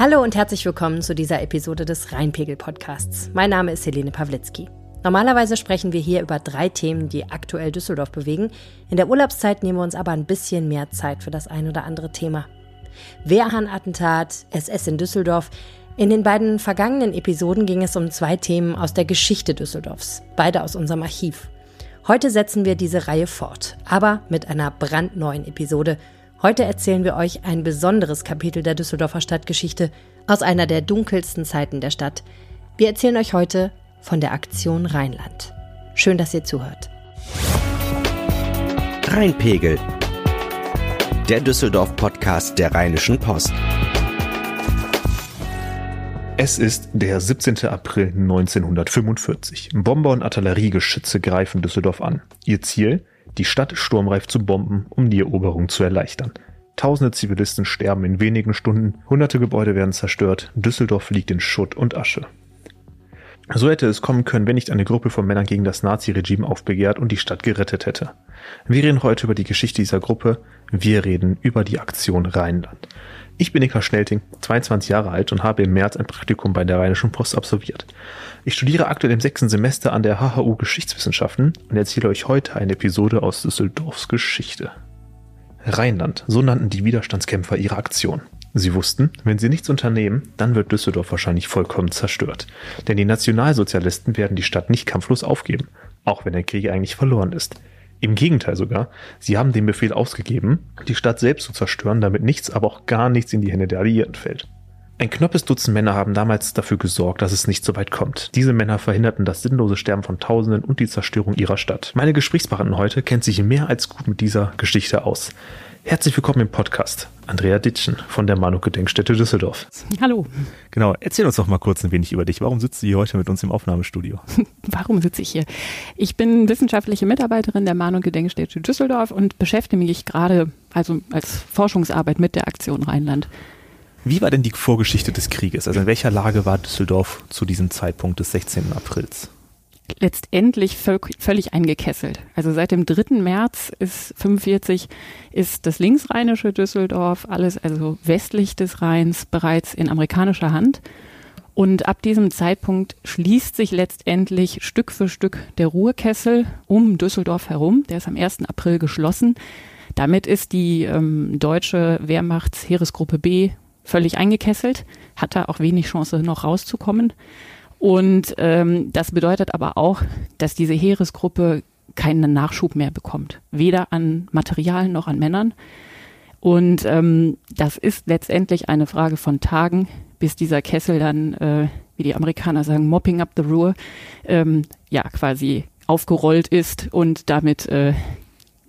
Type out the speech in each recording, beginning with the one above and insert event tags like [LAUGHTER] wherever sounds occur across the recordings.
Hallo und herzlich willkommen zu dieser Episode des Rheinpegel-Podcasts. Mein Name ist Helene Pawlitzki. Normalerweise sprechen wir hier über drei Themen, die aktuell Düsseldorf bewegen. In der Urlaubszeit nehmen wir uns aber ein bisschen mehr Zeit für das ein oder andere Thema. Wehrhahn-Attentat, SS in Düsseldorf. In den beiden vergangenen Episoden ging es um zwei Themen aus der Geschichte Düsseldorfs, beide aus unserem Archiv. Heute setzen wir diese Reihe fort, aber mit einer brandneuen Episode. Heute erzählen wir euch ein besonderes Kapitel der Düsseldorfer Stadtgeschichte aus einer der dunkelsten Zeiten der Stadt. Wir erzählen euch heute von der Aktion Rheinland. Schön, dass ihr zuhört. Rheinpegel. Der Düsseldorf-Podcast der Rheinischen Post. Es ist der 17. April 1945. Bomber und Artilleriegeschütze greifen Düsseldorf an. Ihr Ziel? Die Stadt sturmreif zu bomben, um die Eroberung zu erleichtern. Tausende Zivilisten sterben in wenigen Stunden, hunderte Gebäude werden zerstört, Düsseldorf liegt in Schutt und Asche. So hätte es kommen können, wenn nicht eine Gruppe von Männern gegen das Nazi-Regime aufbegehrt und die Stadt gerettet hätte. Wir reden heute über die Geschichte dieser Gruppe, wir reden über die Aktion Rheinland. Ich bin Nika Schnelting, 22 Jahre alt und habe im März ein Praktikum bei der Rheinischen Post absolviert. Ich studiere aktuell im sechsten Semester an der HHU Geschichtswissenschaften und erzähle euch heute eine Episode aus Düsseldorfs Geschichte. Rheinland, so nannten die Widerstandskämpfer ihre Aktion. Sie wussten, wenn sie nichts unternehmen, dann wird Düsseldorf wahrscheinlich vollkommen zerstört. Denn die Nationalsozialisten werden die Stadt nicht kampflos aufgeben, auch wenn der Krieg eigentlich verloren ist. Im Gegenteil sogar, sie haben den Befehl ausgegeben, die Stadt selbst zu zerstören, damit nichts, aber auch gar nichts in die Hände der Alliierten fällt. Ein knappes Dutzend Männer haben damals dafür gesorgt, dass es nicht so weit kommt. Diese Männer verhinderten das sinnlose Sterben von Tausenden und die Zerstörung ihrer Stadt. Meine Gesprächspartnerin heute kennt sich mehr als gut mit dieser Geschichte aus. Herzlich willkommen im Podcast. Andrea Ditschen von der Manu-Gedenkstätte Düsseldorf. Hallo. Genau, erzähl uns doch mal kurz ein wenig über dich. Warum sitzt du hier heute mit uns im Aufnahmestudio? [LAUGHS] Warum sitze ich hier? Ich bin wissenschaftliche Mitarbeiterin der Manu-Gedenkstätte Düsseldorf und beschäftige mich gerade also als Forschungsarbeit mit der Aktion Rheinland. Wie war denn die Vorgeschichte des Krieges? Also in welcher Lage war Düsseldorf zu diesem Zeitpunkt des 16. Aprils? Letztendlich völlig eingekesselt. Also seit dem 3. März ist 45 ist das linksrheinische Düsseldorf, alles also westlich des Rheins, bereits in amerikanischer Hand. Und ab diesem Zeitpunkt schließt sich letztendlich Stück für Stück der Ruhrkessel um Düsseldorf herum. Der ist am 1. April geschlossen. Damit ist die ähm, deutsche Wehrmachtsheeresgruppe B völlig eingekesselt, hat da auch wenig Chance noch rauszukommen. Und ähm, das bedeutet aber auch, dass diese Heeresgruppe keinen Nachschub mehr bekommt, weder an Material noch an Männern. Und ähm, das ist letztendlich eine Frage von Tagen, bis dieser Kessel dann, äh, wie die Amerikaner sagen, mopping up the Ruhr, ähm, ja quasi aufgerollt ist und damit äh,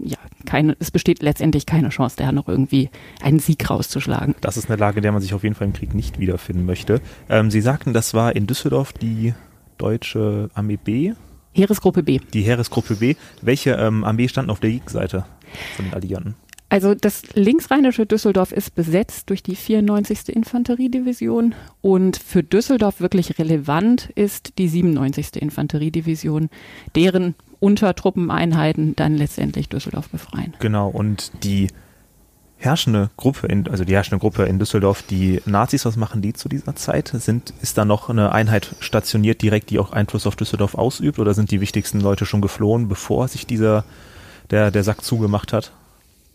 ja, keine, es besteht letztendlich keine Chance, da noch irgendwie einen Sieg rauszuschlagen. Das ist eine Lage, in der man sich auf jeden Fall im Krieg nicht wiederfinden möchte. Ähm, Sie sagten, das war in Düsseldorf die deutsche Armee B? Heeresgruppe B. Die Heeresgruppe B. Welche ähm, Armee stand auf der Gegenseite von den Alliierten? Also das linksrheinische Düsseldorf ist besetzt durch die 94. Infanteriedivision und für Düsseldorf wirklich relevant ist die 97. Infanteriedivision, deren Untertruppeneinheiten dann letztendlich Düsseldorf befreien. Genau, und die herrschende Gruppe, in, also die herrschende Gruppe in Düsseldorf, die Nazis, was machen die zu dieser Zeit? Sind, ist da noch eine Einheit stationiert direkt, die auch Einfluss auf Düsseldorf ausübt oder sind die wichtigsten Leute schon geflohen, bevor sich dieser, der, der Sack zugemacht hat?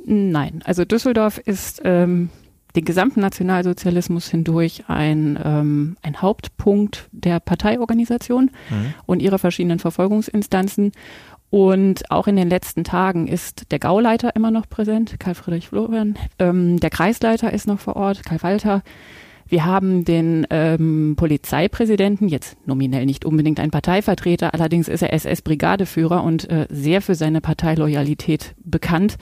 Nein, also Düsseldorf ist ähm, den gesamten Nationalsozialismus hindurch ein, ähm, ein Hauptpunkt der Parteiorganisation mhm. und ihrer verschiedenen Verfolgungsinstanzen. Und auch in den letzten Tagen ist der Gauleiter immer noch präsent, Karl Friedrich Florian. Ähm, der Kreisleiter ist noch vor Ort, Karl Walter. Wir haben den ähm, Polizeipräsidenten, jetzt nominell nicht unbedingt ein Parteivertreter, allerdings ist er SS-Brigadeführer und äh, sehr für seine Parteiloyalität bekannt.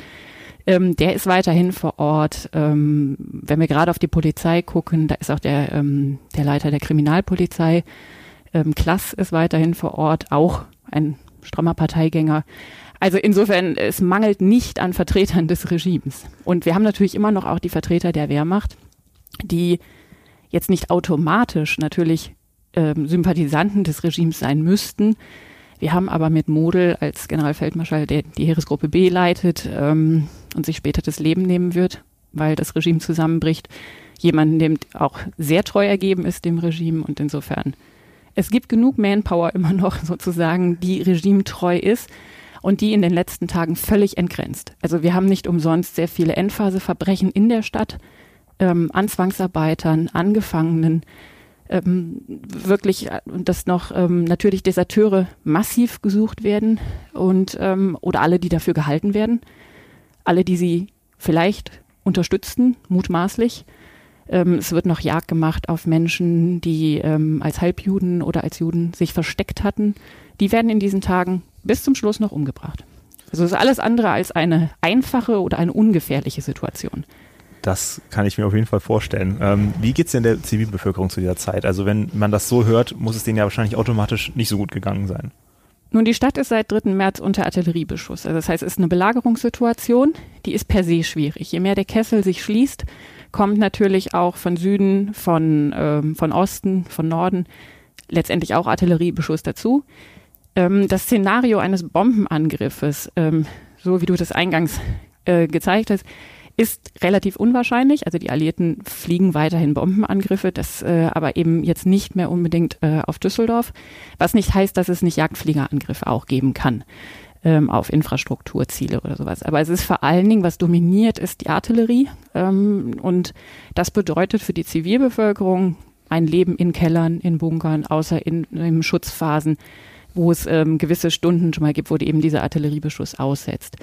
Ähm, der ist weiterhin vor Ort. Ähm, wenn wir gerade auf die Polizei gucken, da ist auch der, ähm, der Leiter der Kriminalpolizei. Ähm, Klass ist weiterhin vor Ort, auch ein strammer Parteigänger. Also insofern, es mangelt nicht an Vertretern des Regimes. Und wir haben natürlich immer noch auch die Vertreter der Wehrmacht, die jetzt nicht automatisch natürlich ähm, Sympathisanten des Regimes sein müssten, wir haben aber mit Model als Generalfeldmarschall, der die Heeresgruppe B leitet ähm, und sich später das Leben nehmen wird, weil das Regime zusammenbricht, jemanden, dem auch sehr treu ergeben ist dem Regime und insofern es gibt genug Manpower immer noch [LAUGHS] sozusagen, die regimetreu ist und die in den letzten Tagen völlig entgrenzt. Also wir haben nicht umsonst sehr viele Endphaseverbrechen in der Stadt ähm, an Zwangsarbeitern, an Gefangenen, ähm, wirklich, äh, dass noch ähm, natürlich Deserteure massiv gesucht werden und ähm, oder alle, die dafür gehalten werden, alle, die sie vielleicht unterstützten, mutmaßlich. Ähm, es wird noch Jagd gemacht auf Menschen, die ähm, als Halbjuden oder als Juden sich versteckt hatten. Die werden in diesen Tagen bis zum Schluss noch umgebracht. Also es ist alles andere als eine einfache oder eine ungefährliche Situation. Das kann ich mir auf jeden Fall vorstellen. Ähm, wie geht es denn der Zivilbevölkerung zu dieser Zeit? Also wenn man das so hört, muss es denen ja wahrscheinlich automatisch nicht so gut gegangen sein. Nun, die Stadt ist seit 3. März unter Artilleriebeschuss. Also das heißt, es ist eine Belagerungssituation, die ist per se schwierig. Je mehr der Kessel sich schließt, kommt natürlich auch von Süden, von, ähm, von Osten, von Norden letztendlich auch Artilleriebeschuss dazu. Ähm, das Szenario eines Bombenangriffes, ähm, so wie du das eingangs äh, gezeigt hast, ist relativ unwahrscheinlich. Also die Alliierten fliegen weiterhin Bombenangriffe, das äh, aber eben jetzt nicht mehr unbedingt äh, auf Düsseldorf, was nicht heißt, dass es nicht Jagdfliegerangriffe auch geben kann ähm, auf Infrastrukturziele oder sowas. Aber es ist vor allen Dingen, was dominiert, ist die Artillerie ähm, und das bedeutet für die Zivilbevölkerung ein Leben in Kellern, in Bunkern, außer in, in Schutzphasen, wo es ähm, gewisse Stunden schon mal gibt, wo eben dieser Artilleriebeschuss aussetzt.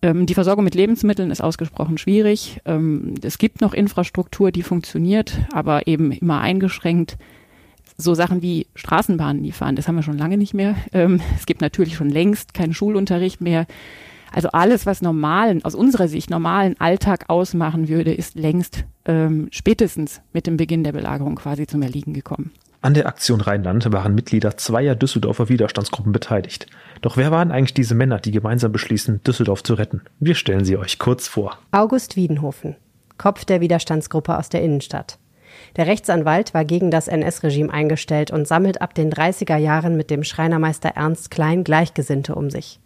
Ähm, die Versorgung mit Lebensmitteln ist ausgesprochen schwierig. Ähm, es gibt noch Infrastruktur, die funktioniert, aber eben immer eingeschränkt. So Sachen wie Straßenbahnen, die fahren, das haben wir schon lange nicht mehr. Ähm, es gibt natürlich schon längst keinen Schulunterricht mehr. Also alles, was normalen, aus unserer Sicht normalen Alltag ausmachen würde, ist längst ähm, spätestens mit dem Beginn der Belagerung quasi zum Erliegen gekommen. An der Aktion Rheinland waren Mitglieder zweier Düsseldorfer Widerstandsgruppen beteiligt. Doch wer waren eigentlich diese Männer, die gemeinsam beschließen, Düsseldorf zu retten? Wir stellen sie euch kurz vor. August Wiedenhofen, Kopf der Widerstandsgruppe aus der Innenstadt. Der Rechtsanwalt war gegen das NS-Regime eingestellt und sammelt ab den 30er Jahren mit dem Schreinermeister Ernst Klein Gleichgesinnte um sich.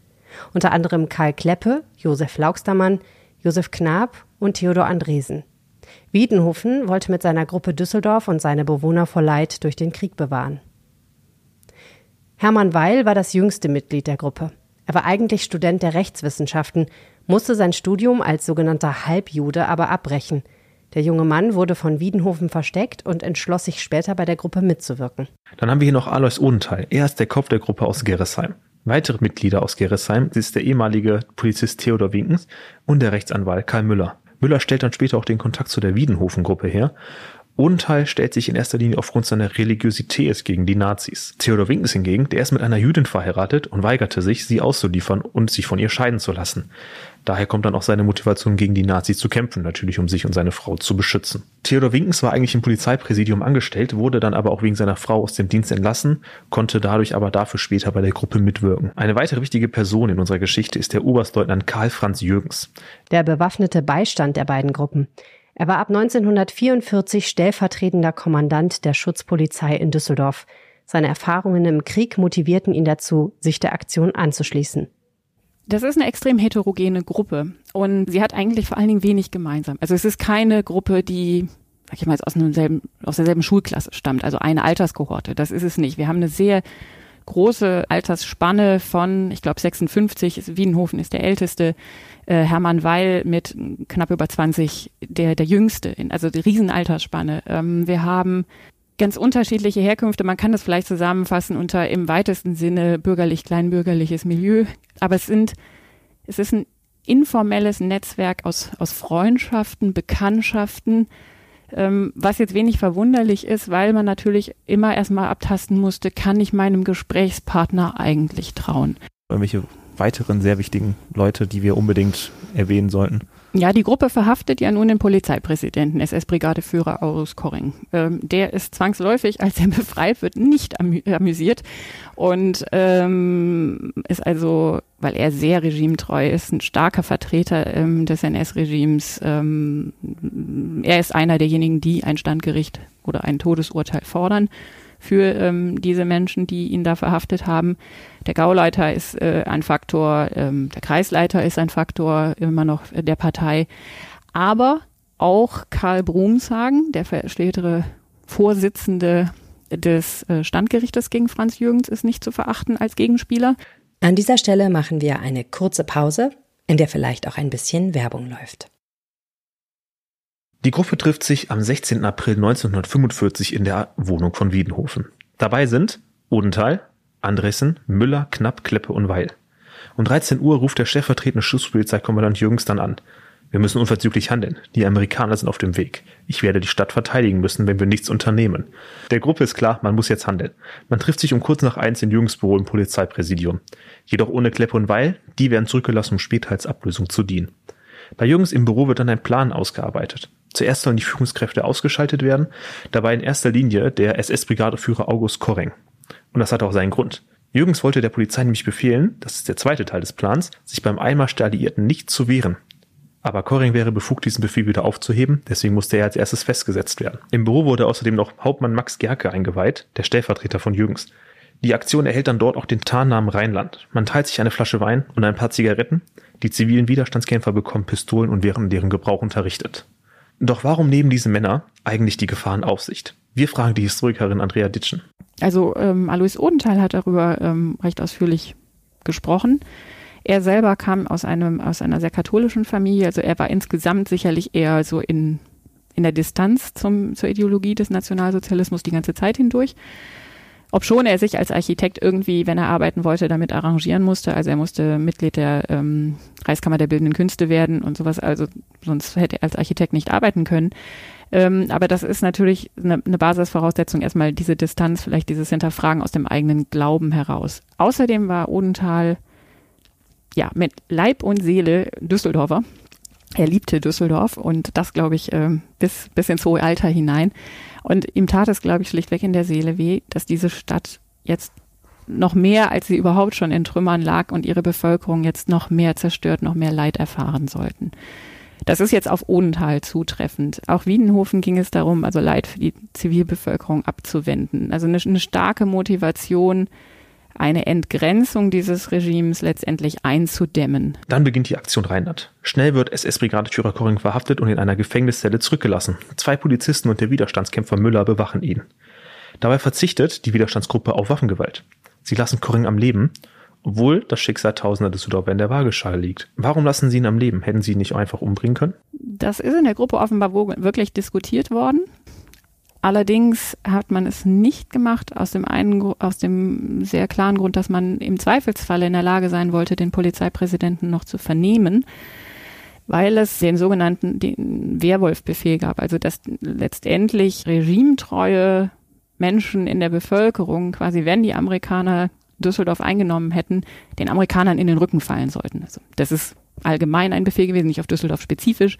Unter anderem Karl Kleppe, Josef Laugstermann, Josef Knab und Theodor Andresen. Wiedenhofen wollte mit seiner Gruppe Düsseldorf und seine Bewohner vor Leid durch den Krieg bewahren. Hermann Weil war das jüngste Mitglied der Gruppe. Er war eigentlich Student der Rechtswissenschaften, musste sein Studium als sogenannter Halbjude aber abbrechen. Der junge Mann wurde von Wiedenhofen versteckt und entschloss sich später bei der Gruppe mitzuwirken. Dann haben wir hier noch Alois Odenthal. Er ist der Kopf der Gruppe aus Gerresheim. Weitere Mitglieder aus Gerresheim ist der ehemalige Polizist Theodor Winkens und der Rechtsanwalt Karl Müller. Müller stellt dann später auch den Kontakt zu der Wiedenhofen-Gruppe her. Odenthal stellt sich in erster Linie aufgrund seiner Religiosität gegen die Nazis. Theodor Winkens hingegen, der ist mit einer Jüdin verheiratet und weigerte sich, sie auszuliefern und sich von ihr scheiden zu lassen. Daher kommt dann auch seine Motivation, gegen die Nazis zu kämpfen, natürlich um sich und seine Frau zu beschützen. Theodor Winkens war eigentlich im Polizeipräsidium angestellt, wurde dann aber auch wegen seiner Frau aus dem Dienst entlassen, konnte dadurch aber dafür später bei der Gruppe mitwirken. Eine weitere wichtige Person in unserer Geschichte ist der Oberstleutnant Karl Franz Jürgens. Der bewaffnete Beistand der beiden Gruppen. Er war ab 1944 stellvertretender Kommandant der Schutzpolizei in Düsseldorf. Seine Erfahrungen im Krieg motivierten ihn dazu, sich der Aktion anzuschließen. Das ist eine extrem heterogene Gruppe und sie hat eigentlich vor allen Dingen wenig gemeinsam. Also es ist keine Gruppe, die, sag ich mal, aus, derselben Schulklasse stammt, also eine Alterskohorte. Das ist es nicht. Wir haben eine sehr große Altersspanne von, ich glaube, 56, Wienhofen ist der älteste, äh, Hermann Weil mit knapp über 20, der, der jüngste, also die Riesenaltersspanne. Ähm, wir haben ganz unterschiedliche Herkünfte. Man kann das vielleicht zusammenfassen unter im weitesten Sinne bürgerlich-kleinbürgerliches Milieu. Aber es sind, es ist ein informelles Netzwerk aus, aus Freundschaften, Bekanntschaften, ähm, was jetzt wenig verwunderlich ist, weil man natürlich immer erstmal abtasten musste, kann ich meinem Gesprächspartner eigentlich trauen. Irgendwelche weiteren sehr wichtigen Leute, die wir unbedingt erwähnen sollten? Ja, die Gruppe verhaftet ja nun den Polizeipräsidenten, SS-Brigadeführer Aurus Korring. Ähm, der ist zwangsläufig, als er [LAUGHS] befreit wird, nicht amü amüsiert und ähm, ist also, weil er sehr regimetreu ist, ein starker Vertreter ähm, des NS-Regimes. Ähm, er ist einer derjenigen, die ein Standgericht oder ein Todesurteil fordern für ähm, diese Menschen, die ihn da verhaftet haben. Der Gauleiter ist äh, ein Faktor, ähm, der Kreisleiter ist ein Faktor immer noch der Partei. Aber auch Karl Brumshagen, der spätere Vorsitzende des äh, Standgerichtes gegen Franz Jürgens, ist nicht zu verachten als Gegenspieler. An dieser Stelle machen wir eine kurze Pause, in der vielleicht auch ein bisschen Werbung läuft. Die Gruppe trifft sich am 16. April 1945 in der Wohnung von Wiedenhofen. Dabei sind Odenthal, Andressen, Müller, Knapp, Kleppe und Weil. Um 13 Uhr ruft der stellvertretende Schusspolizeikommandant Jürgens dann an. Wir müssen unverzüglich handeln. Die Amerikaner sind auf dem Weg. Ich werde die Stadt verteidigen müssen, wenn wir nichts unternehmen. Der Gruppe ist klar, man muss jetzt handeln. Man trifft sich um kurz nach eins in Jürgens Büro im Polizeipräsidium. Jedoch ohne Kleppe und Weil, die werden zurückgelassen, um später als Ablösung zu dienen. Bei Jürgens im Büro wird dann ein Plan ausgearbeitet. Zuerst sollen die Führungskräfte ausgeschaltet werden, dabei in erster Linie der SS-Brigadeführer August Korreng. Und das hat auch seinen Grund. Jürgens wollte der Polizei nämlich befehlen, das ist der zweite Teil des Plans, sich beim Einmarsch der Alliierten nicht zu wehren. Aber Koring wäre befugt, diesen Befehl wieder aufzuheben, deswegen musste er als erstes festgesetzt werden. Im Büro wurde außerdem noch Hauptmann Max Gerke eingeweiht, der Stellvertreter von Jürgens. Die Aktion erhält dann dort auch den Tarnnamen Rheinland. Man teilt sich eine Flasche Wein und ein paar Zigaretten. Die zivilen Widerstandskämpfer bekommen Pistolen und werden deren Gebrauch unterrichtet. Doch warum nehmen diese Männer eigentlich die Gefahren auf sich? Wir fragen die Historikerin Andrea Ditschen. Also ähm, Alois Odenthal hat darüber ähm, recht ausführlich gesprochen. Er selber kam aus einem aus einer sehr katholischen Familie, also er war insgesamt sicherlich eher so in in der Distanz zum, zur Ideologie des Nationalsozialismus die ganze Zeit hindurch. Ob schon er sich als Architekt irgendwie, wenn er arbeiten wollte, damit arrangieren musste. Also er musste Mitglied der ähm, Reichskammer der Bildenden Künste werden und sowas. Also sonst hätte er als Architekt nicht arbeiten können. Ähm, aber das ist natürlich eine, eine Basisvoraussetzung, erstmal diese Distanz, vielleicht dieses Hinterfragen aus dem eigenen Glauben heraus. Außerdem war Odenthal ja mit Leib und Seele Düsseldorfer. Er liebte Düsseldorf und das, glaube ich, äh, bis, bis ins hohe Alter hinein. Und ihm tat es, glaube ich, schlichtweg in der Seele weh, dass diese Stadt jetzt noch mehr, als sie überhaupt schon in Trümmern lag und ihre Bevölkerung jetzt noch mehr zerstört, noch mehr Leid erfahren sollten. Das ist jetzt auf Odenthal zutreffend. Auch Wiedenhofen ging es darum, also Leid für die Zivilbevölkerung abzuwenden. Also eine, eine starke Motivation, eine Entgrenzung dieses Regimes letztendlich einzudämmen. Dann beginnt die Aktion Rheinland. Schnell wird SS-Brigadeführer Koring verhaftet und in einer Gefängniszelle zurückgelassen. Zwei Polizisten und der Widerstandskämpfer Müller bewachen ihn. Dabei verzichtet die Widerstandsgruppe auf Waffengewalt. Sie lassen Koring am Leben, obwohl das Schicksal Tausender Düsseldorfer in der Waageschale liegt. Warum lassen sie ihn am Leben? Hätten sie ihn nicht einfach umbringen können? Das ist in der Gruppe offenbar wirklich diskutiert worden. Allerdings hat man es nicht gemacht aus dem einen, aus dem sehr klaren Grund, dass man im Zweifelsfalle in der Lage sein wollte, den Polizeipräsidenten noch zu vernehmen, weil es den sogenannten den Wehrwolf-Befehl gab, also dass letztendlich regimetreue Menschen in der Bevölkerung, quasi wenn die Amerikaner Düsseldorf eingenommen hätten, den Amerikanern in den Rücken fallen sollten. Also das ist allgemein ein Befehl gewesen, nicht auf Düsseldorf spezifisch.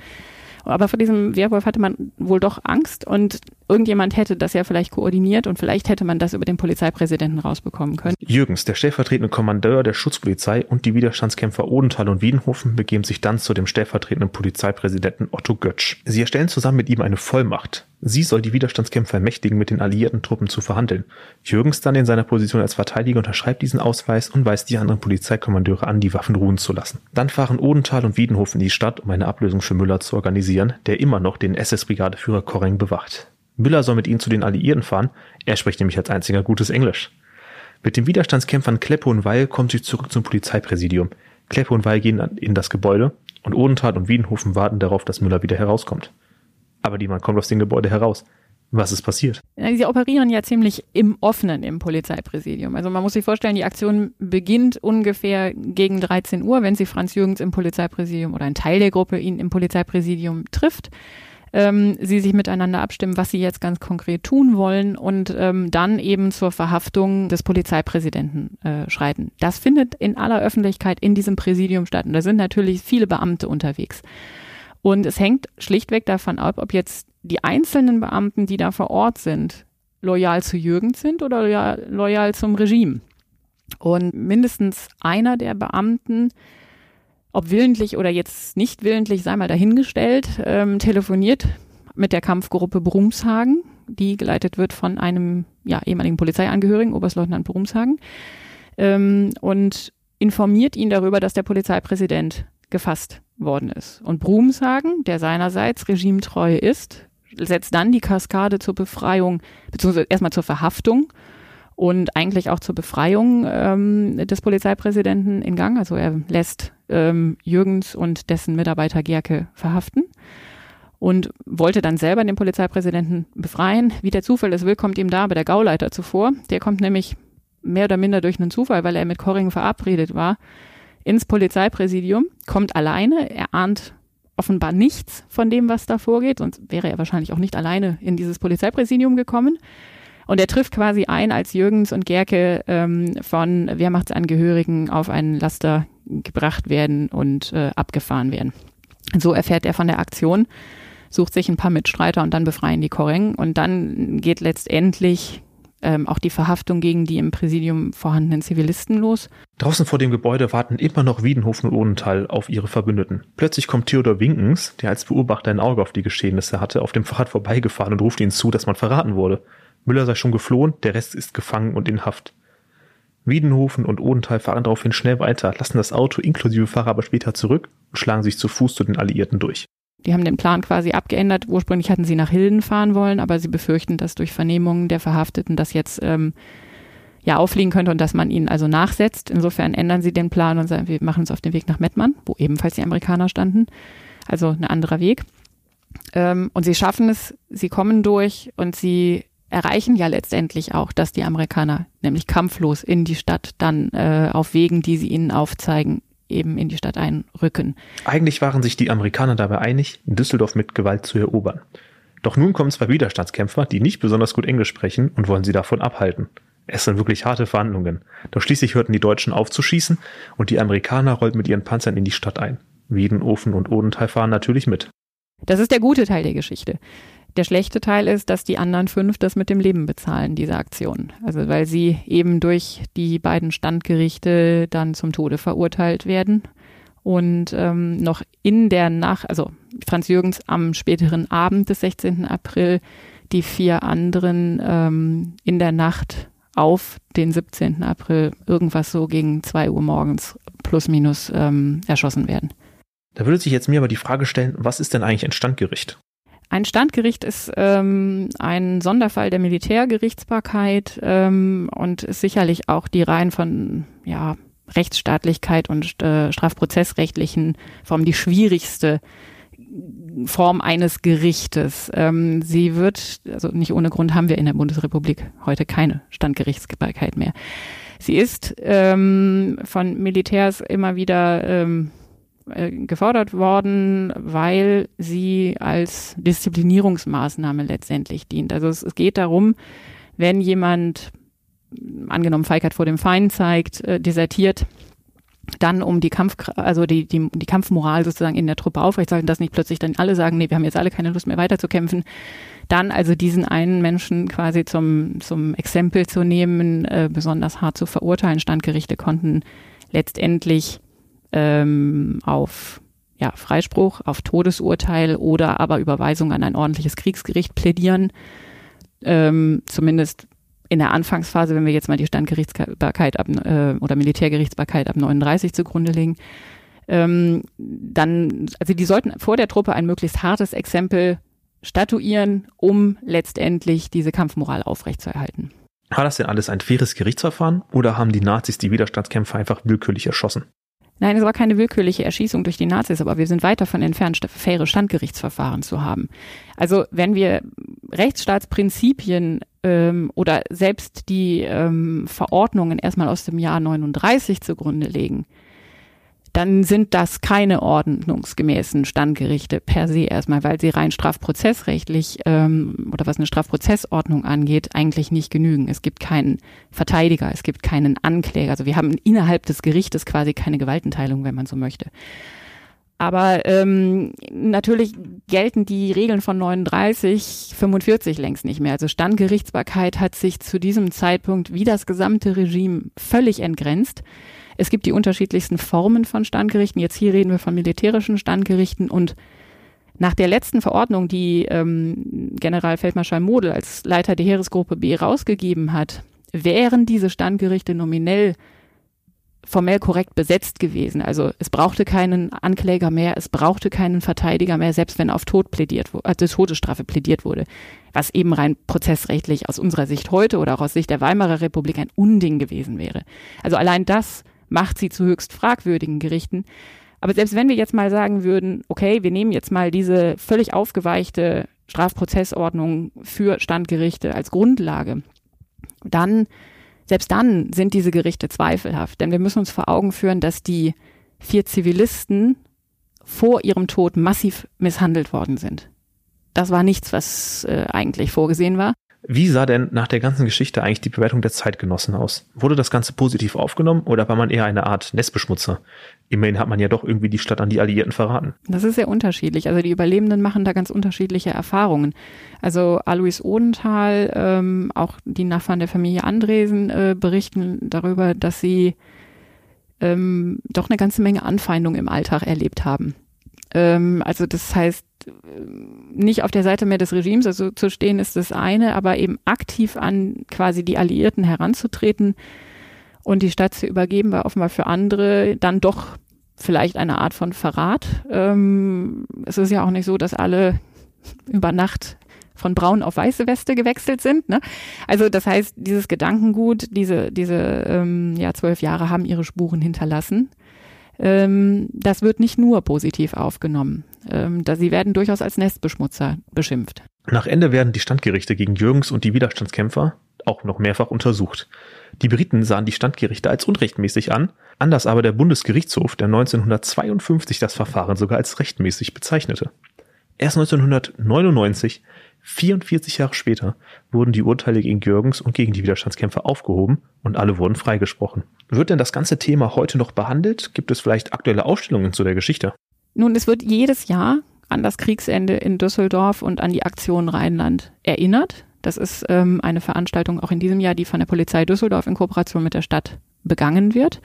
Aber vor diesem Werwolf hatte man wohl doch Angst und irgendjemand hätte das ja vielleicht koordiniert und vielleicht hätte man das über den Polizeipräsidenten rausbekommen können. Jürgens, der stellvertretende Kommandeur der Schutzpolizei und die Widerstandskämpfer Odenthal und Wiedenhofen begeben sich dann zu dem stellvertretenden Polizeipräsidenten Otto Götsch. Sie erstellen zusammen mit ihm eine Vollmacht. Sie soll die Widerstandskämpfer ermächtigen, mit den alliierten Truppen zu verhandeln. Jürgens dann in seiner Position als Verteidiger unterschreibt diesen Ausweis und weist die anderen Polizeikommandeure an, die Waffen ruhen zu lassen. Dann fahren Odenthal und Wiedenhofen in die Stadt, um eine Ablösung für Müller zu organisieren, der immer noch den SS-Brigadeführer Korreng bewacht. Müller soll mit ihnen zu den Alliierten fahren, er spricht nämlich als einziger gutes Englisch. Mit den Widerstandskämpfern Kleppe und Weil kommt sie zurück zum Polizeipräsidium. Kleppe und Weil gehen in das Gebäude und Odenthal und Wiedenhofen warten darauf, dass Müller wieder herauskommt aber niemand kommt aus dem Gebäude heraus. Was ist passiert? Sie operieren ja ziemlich im Offenen im Polizeipräsidium. Also man muss sich vorstellen, die Aktion beginnt ungefähr gegen 13 Uhr, wenn sie Franz Jürgens im Polizeipräsidium oder ein Teil der Gruppe ihn im Polizeipräsidium trifft. Ähm, sie sich miteinander abstimmen, was sie jetzt ganz konkret tun wollen und ähm, dann eben zur Verhaftung des Polizeipräsidenten äh, schreiten. Das findet in aller Öffentlichkeit in diesem Präsidium statt. Und da sind natürlich viele Beamte unterwegs. Und es hängt schlichtweg davon ab, ob jetzt die einzelnen Beamten, die da vor Ort sind, loyal zu Jürgen sind oder loyal, loyal zum Regime. Und mindestens einer der Beamten, ob willentlich oder jetzt nicht willentlich, sei mal dahingestellt, ähm, telefoniert mit der Kampfgruppe Brumshagen, die geleitet wird von einem ja, ehemaligen Polizeiangehörigen, Oberstleutnant Brumshagen, ähm, und informiert ihn darüber, dass der Polizeipräsident gefasst worden ist. Und Brumshagen, der seinerseits regimetreu ist, setzt dann die Kaskade zur Befreiung, beziehungsweise erstmal zur Verhaftung und eigentlich auch zur Befreiung ähm, des Polizeipräsidenten in Gang. Also er lässt ähm, Jürgens und dessen Mitarbeiter Gerke verhaften und wollte dann selber den Polizeipräsidenten befreien. Wie der Zufall es will, kommt ihm da aber der Gauleiter zuvor. Der kommt nämlich mehr oder minder durch einen Zufall, weil er mit Corring verabredet war, ins Polizeipräsidium, kommt alleine, er ahnt offenbar nichts von dem, was da vorgeht, sonst wäre er wahrscheinlich auch nicht alleine in dieses Polizeipräsidium gekommen. Und er trifft quasi ein, als Jürgens und Gerke ähm, von Wehrmachtsangehörigen auf einen Laster gebracht werden und äh, abgefahren werden. So erfährt er von der Aktion, sucht sich ein paar Mitstreiter und dann befreien die Koreng. Und dann geht letztendlich ähm, auch die Verhaftung gegen die im Präsidium vorhandenen Zivilisten los. Draußen vor dem Gebäude warten immer noch Wiedenhofen und Odenthal auf ihre Verbündeten. Plötzlich kommt Theodor Winkens, der als Beobachter ein Auge auf die Geschehnisse hatte, auf dem Fahrrad vorbeigefahren und ruft ihnen zu, dass man verraten wurde. Müller sei schon geflohen, der Rest ist gefangen und in Haft. Wiedenhofen und Odenthal fahren daraufhin schnell weiter, lassen das Auto inklusive Fahrer aber später zurück und schlagen sich zu Fuß zu den Alliierten durch. Die haben den Plan quasi abgeändert. Ursprünglich hatten sie nach Hilden fahren wollen, aber sie befürchten, dass durch Vernehmungen der Verhafteten das jetzt ähm, ja auffliegen könnte und dass man ihnen also nachsetzt. Insofern ändern sie den Plan und sagen, wir machen uns auf den Weg nach Mettmann, wo ebenfalls die Amerikaner standen. Also ein anderer Weg. Ähm, und sie schaffen es, sie kommen durch und sie erreichen ja letztendlich auch, dass die Amerikaner nämlich kampflos in die Stadt dann äh, auf Wegen, die sie ihnen aufzeigen, eben in die Stadt einrücken. Eigentlich waren sich die Amerikaner dabei einig, Düsseldorf mit Gewalt zu erobern. Doch nun kommen zwei Widerstandskämpfer, die nicht besonders gut Englisch sprechen und wollen sie davon abhalten. Es sind wirklich harte Verhandlungen. Doch schließlich hörten die Deutschen auf zu schießen und die Amerikaner rollten mit ihren Panzern in die Stadt ein. Wiedenofen und Odenthal fahren natürlich mit. Das ist der gute Teil der Geschichte. Der schlechte Teil ist, dass die anderen fünf das mit dem Leben bezahlen, diese Aktion. Also weil sie eben durch die beiden Standgerichte dann zum Tode verurteilt werden und ähm, noch in der Nacht, also Franz Jürgens am späteren Abend des 16. April, die vier anderen ähm, in der Nacht auf den 17. April irgendwas so gegen zwei Uhr morgens plus minus ähm, erschossen werden. Da würde sich jetzt mir aber die Frage stellen, was ist denn eigentlich ein Standgericht? Ein Standgericht ist ähm, ein Sonderfall der Militärgerichtsbarkeit ähm, und ist sicherlich auch die rein von ja, Rechtsstaatlichkeit und äh, strafprozessrechtlichen Formen die schwierigste Form eines Gerichtes. Ähm, sie wird, also nicht ohne Grund haben wir in der Bundesrepublik heute keine Standgerichtsbarkeit mehr. Sie ist ähm, von Militärs immer wieder ähm, äh, gefordert worden, weil sie als Disziplinierungsmaßnahme letztendlich dient. Also es, es geht darum, wenn jemand, angenommen Feigheit vor dem Feind zeigt, äh, desertiert, dann um die Kampf, also die, die, die Kampfmoral sozusagen in der Truppe aufrechtzuerhalten, dass nicht plötzlich dann alle sagen, nee, wir haben jetzt alle keine Lust mehr weiterzukämpfen, dann also diesen einen Menschen quasi zum, zum Exempel zu nehmen, äh, besonders hart zu verurteilen. Standgerichte konnten letztendlich ähm, auf ja, Freispruch, auf Todesurteil oder aber Überweisung an ein ordentliches Kriegsgericht plädieren. Ähm, zumindest in der Anfangsphase, wenn wir jetzt mal die Standgerichtsbarkeit ab, äh, oder Militärgerichtsbarkeit ab 39 zugrunde legen, ähm, dann, also die sollten vor der Truppe ein möglichst hartes Exempel statuieren, um letztendlich diese Kampfmoral aufrechtzuerhalten. War das denn alles ein faires Gerichtsverfahren oder haben die Nazis die Widerstandskämpfer einfach willkürlich erschossen? Nein, es war keine willkürliche Erschießung durch die Nazis, aber wir sind weit davon entfernt, faire Standgerichtsverfahren zu haben. Also wenn wir Rechtsstaatsprinzipien ähm, oder selbst die ähm, Verordnungen erstmal aus dem Jahr 39 zugrunde legen, dann sind das keine ordnungsgemäßen Standgerichte per se erstmal, weil sie rein strafprozessrechtlich ähm, oder was eine Strafprozessordnung angeht, eigentlich nicht genügen. Es gibt keinen Verteidiger, es gibt keinen Ankläger. Also wir haben innerhalb des Gerichtes quasi keine Gewaltenteilung, wenn man so möchte. Aber ähm, natürlich gelten die Regeln von 39, 45 längst nicht mehr. Also Standgerichtsbarkeit hat sich zu diesem Zeitpunkt wie das gesamte Regime völlig entgrenzt. Es gibt die unterschiedlichsten Formen von Standgerichten. Jetzt hier reden wir von militärischen Standgerichten und nach der letzten Verordnung, die ähm, Generalfeldmarschall Model als Leiter der Heeresgruppe B rausgegeben hat, wären diese Standgerichte nominell formell korrekt besetzt gewesen. Also es brauchte keinen Ankläger mehr, es brauchte keinen Verteidiger mehr, selbst wenn auf Tod plädiert also Todesstrafe plädiert wurde. Was eben rein prozessrechtlich aus unserer Sicht heute oder auch aus Sicht der Weimarer Republik ein Unding gewesen wäre. Also allein das macht sie zu höchst fragwürdigen Gerichten. Aber selbst wenn wir jetzt mal sagen würden, okay, wir nehmen jetzt mal diese völlig aufgeweichte Strafprozessordnung für Standgerichte als Grundlage, dann selbst dann sind diese Gerichte zweifelhaft, denn wir müssen uns vor Augen führen, dass die vier Zivilisten vor ihrem Tod massiv misshandelt worden sind. Das war nichts, was äh, eigentlich vorgesehen war. Wie sah denn nach der ganzen Geschichte eigentlich die Bewertung der Zeitgenossen aus? Wurde das Ganze positiv aufgenommen oder war man eher eine Art Nestbeschmutzer? Immerhin hat man ja doch irgendwie die Stadt an die Alliierten verraten. Das ist sehr unterschiedlich. Also die Überlebenden machen da ganz unterschiedliche Erfahrungen. Also Alois Odenthal, ähm, auch die Nachfahren der Familie Andresen äh, berichten darüber, dass sie ähm, doch eine ganze Menge Anfeindung im Alltag erlebt haben. Ähm, also das heißt, nicht auf der Seite mehr des Regimes also zu stehen ist das eine, aber eben aktiv an quasi die Alliierten heranzutreten und die Stadt zu übergeben, war offenbar für andere dann doch vielleicht eine Art von Verrat. Ähm, es ist ja auch nicht so, dass alle über Nacht von braun auf weiße Weste gewechselt sind. Ne? Also das heißt, dieses Gedankengut, diese, diese ähm, ja, zwölf Jahre haben ihre Spuren hinterlassen. Ähm, das wird nicht nur positiv aufgenommen. Ähm, da sie werden durchaus als Nestbeschmutzer beschimpft. Nach Ende werden die Standgerichte gegen Jürgens und die Widerstandskämpfer auch noch mehrfach untersucht. Die Briten sahen die Standgerichte als unrechtmäßig an, anders aber der Bundesgerichtshof, der 1952 das Verfahren sogar als rechtmäßig bezeichnete. Erst 1999 44 Jahre später wurden die Urteile gegen Jürgens und gegen die Widerstandskämpfer aufgehoben und alle wurden freigesprochen. Wird denn das ganze Thema heute noch behandelt? Gibt es vielleicht aktuelle Ausstellungen zu der Geschichte? Nun, es wird jedes Jahr an das Kriegsende in Düsseldorf und an die Aktion Rheinland erinnert. Das ist ähm, eine Veranstaltung auch in diesem Jahr, die von der Polizei Düsseldorf in Kooperation mit der Stadt begangen wird.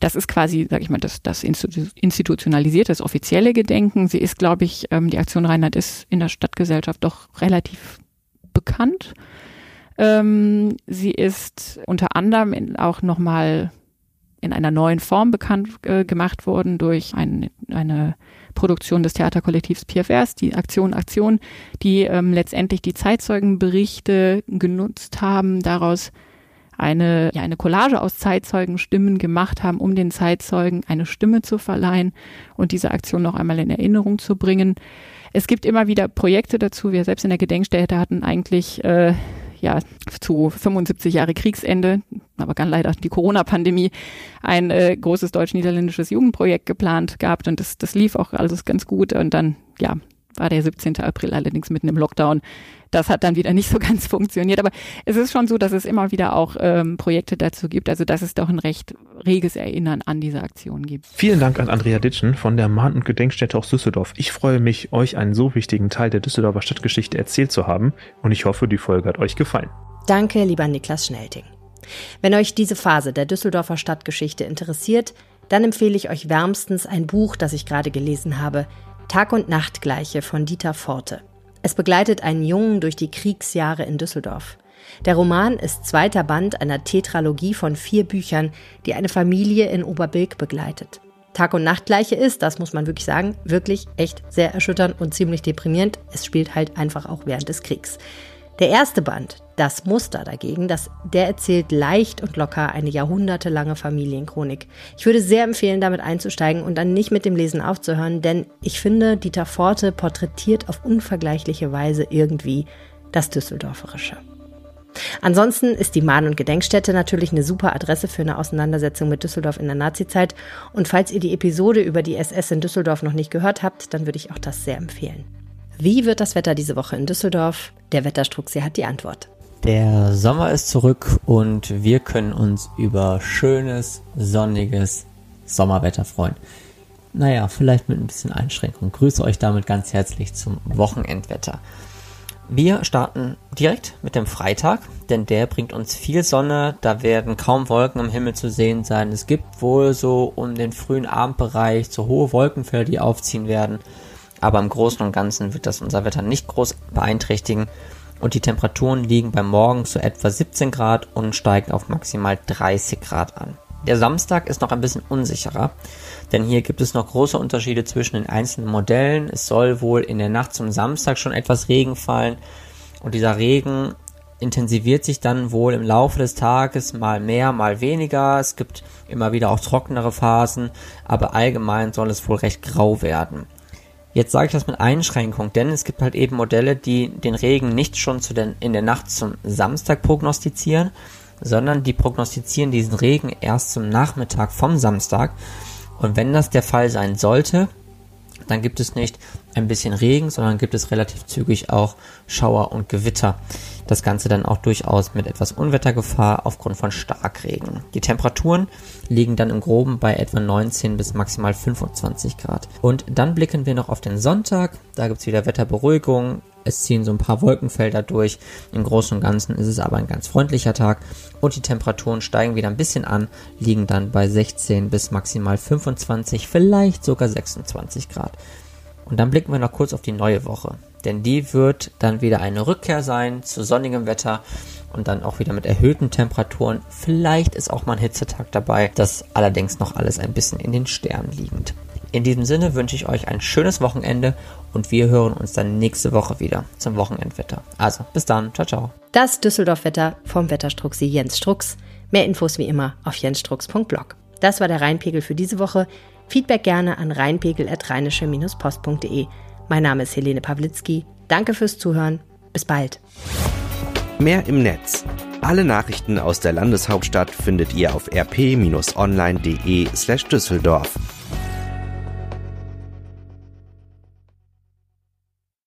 Das ist quasi, sag ich mal, das, das institutionalisierte, das offizielle Gedenken. Sie ist, glaube ich, ähm, die Aktion Rheinland ist in der Stadtgesellschaft doch relativ bekannt. Ähm, sie ist unter anderem in, auch nochmal in einer neuen Form bekannt äh, gemacht worden durch ein, eine Produktion des Theaterkollektivs PFRs, die Aktion Aktion, die ähm, letztendlich die Zeitzeugenberichte genutzt haben, daraus eine, ja, eine Collage aus Zeitzeugenstimmen gemacht haben, um den Zeitzeugen eine Stimme zu verleihen und diese Aktion noch einmal in Erinnerung zu bringen. Es gibt immer wieder Projekte dazu. Wir selbst in der Gedenkstätte hatten eigentlich äh, ja zu 75 Jahre Kriegsende, aber ganz leider die Corona-Pandemie, ein äh, großes deutsch-niederländisches Jugendprojekt geplant gehabt und das, das lief auch alles ganz gut und dann ja war der 17. April allerdings mitten im Lockdown. Das hat dann wieder nicht so ganz [LAUGHS] funktioniert. Aber es ist schon so, dass es immer wieder auch ähm, Projekte dazu gibt. Also dass es doch ein recht reges Erinnern an diese Aktion gibt. Vielen Dank an Andrea Ditschen von der Mahn- und Gedenkstätte aus Düsseldorf. Ich freue mich, euch einen so wichtigen Teil der Düsseldorfer Stadtgeschichte erzählt zu haben und ich hoffe, die Folge hat euch gefallen. Danke, lieber Niklas Schnelting. Wenn euch diese Phase der Düsseldorfer Stadtgeschichte interessiert, dann empfehle ich euch wärmstens ein Buch, das ich gerade gelesen habe, Tag und Nachtgleiche von Dieter Forte. Es begleitet einen Jungen durch die Kriegsjahre in Düsseldorf. Der Roman ist zweiter Band einer Tetralogie von vier Büchern, die eine Familie in Oberbilk begleitet. Tag und Nachtgleiche ist, das muss man wirklich sagen, wirklich echt sehr erschütternd und ziemlich deprimierend. Es spielt halt einfach auch während des Kriegs. Der erste Band, das Muster dagegen, das, der erzählt leicht und locker eine jahrhundertelange Familienchronik. Ich würde sehr empfehlen, damit einzusteigen und dann nicht mit dem Lesen aufzuhören, denn ich finde, Dieter Forte porträtiert auf unvergleichliche Weise irgendwie das Düsseldorferische. Ansonsten ist die Mahn- und Gedenkstätte natürlich eine super Adresse für eine Auseinandersetzung mit Düsseldorf in der Nazizeit. Und falls ihr die Episode über die SS in Düsseldorf noch nicht gehört habt, dann würde ich auch das sehr empfehlen. Wie wird das Wetter diese Woche in Düsseldorf? Der Wetterstruxi hat die Antwort. Der Sommer ist zurück und wir können uns über schönes, sonniges Sommerwetter freuen. Naja, vielleicht mit ein bisschen Einschränkung. Grüße euch damit ganz herzlich zum Wochenendwetter. Wir starten direkt mit dem Freitag, denn der bringt uns viel Sonne. Da werden kaum Wolken am Himmel zu sehen sein. Es gibt wohl so um den frühen Abendbereich so hohe Wolkenfelder, die aufziehen werden aber im Großen und Ganzen wird das unser Wetter nicht groß beeinträchtigen und die Temperaturen liegen beim Morgen zu etwa 17 Grad und steigen auf maximal 30 Grad an. Der Samstag ist noch ein bisschen unsicherer, denn hier gibt es noch große Unterschiede zwischen den einzelnen Modellen. Es soll wohl in der Nacht zum Samstag schon etwas Regen fallen und dieser Regen intensiviert sich dann wohl im Laufe des Tages mal mehr, mal weniger. Es gibt immer wieder auch trockenere Phasen, aber allgemein soll es wohl recht grau werden. Jetzt sage ich das mit Einschränkung, denn es gibt halt eben Modelle, die den Regen nicht schon zu den, in der Nacht zum Samstag prognostizieren, sondern die prognostizieren diesen Regen erst zum Nachmittag vom Samstag. Und wenn das der Fall sein sollte, dann gibt es nicht ein bisschen Regen, sondern gibt es relativ zügig auch Schauer und Gewitter. Das Ganze dann auch durchaus mit etwas Unwettergefahr aufgrund von Starkregen. Die Temperaturen liegen dann im Groben bei etwa 19 bis maximal 25 Grad. Und dann blicken wir noch auf den Sonntag. Da gibt's wieder Wetterberuhigung. Es ziehen so ein paar Wolkenfelder durch. Im Großen und Ganzen ist es aber ein ganz freundlicher Tag und die Temperaturen steigen wieder ein bisschen an, liegen dann bei 16 bis maximal 25, vielleicht sogar 26 Grad. Und dann blicken wir noch kurz auf die neue Woche, denn die wird dann wieder eine Rückkehr sein zu sonnigem Wetter und dann auch wieder mit erhöhten Temperaturen. Vielleicht ist auch mal ein Hitzetag dabei, das allerdings noch alles ein bisschen in den Sternen liegend. In diesem Sinne wünsche ich euch ein schönes Wochenende und wir hören uns dann nächste Woche wieder zum Wochenendwetter. Also, bis dann. Ciao, ciao. Das Düsseldorf-Wetter vom Wetterstruxi Jens Strux. Mehr Infos wie immer auf jensstrux.blog. Das war der Rheinpegel für diese Woche. Feedback gerne an rheinpegel.rheinische-post.de. Mein Name ist Helene Pawlitzki. Danke fürs Zuhören. Bis bald. Mehr im Netz. Alle Nachrichten aus der Landeshauptstadt findet ihr auf rp-online.de slash Düsseldorf.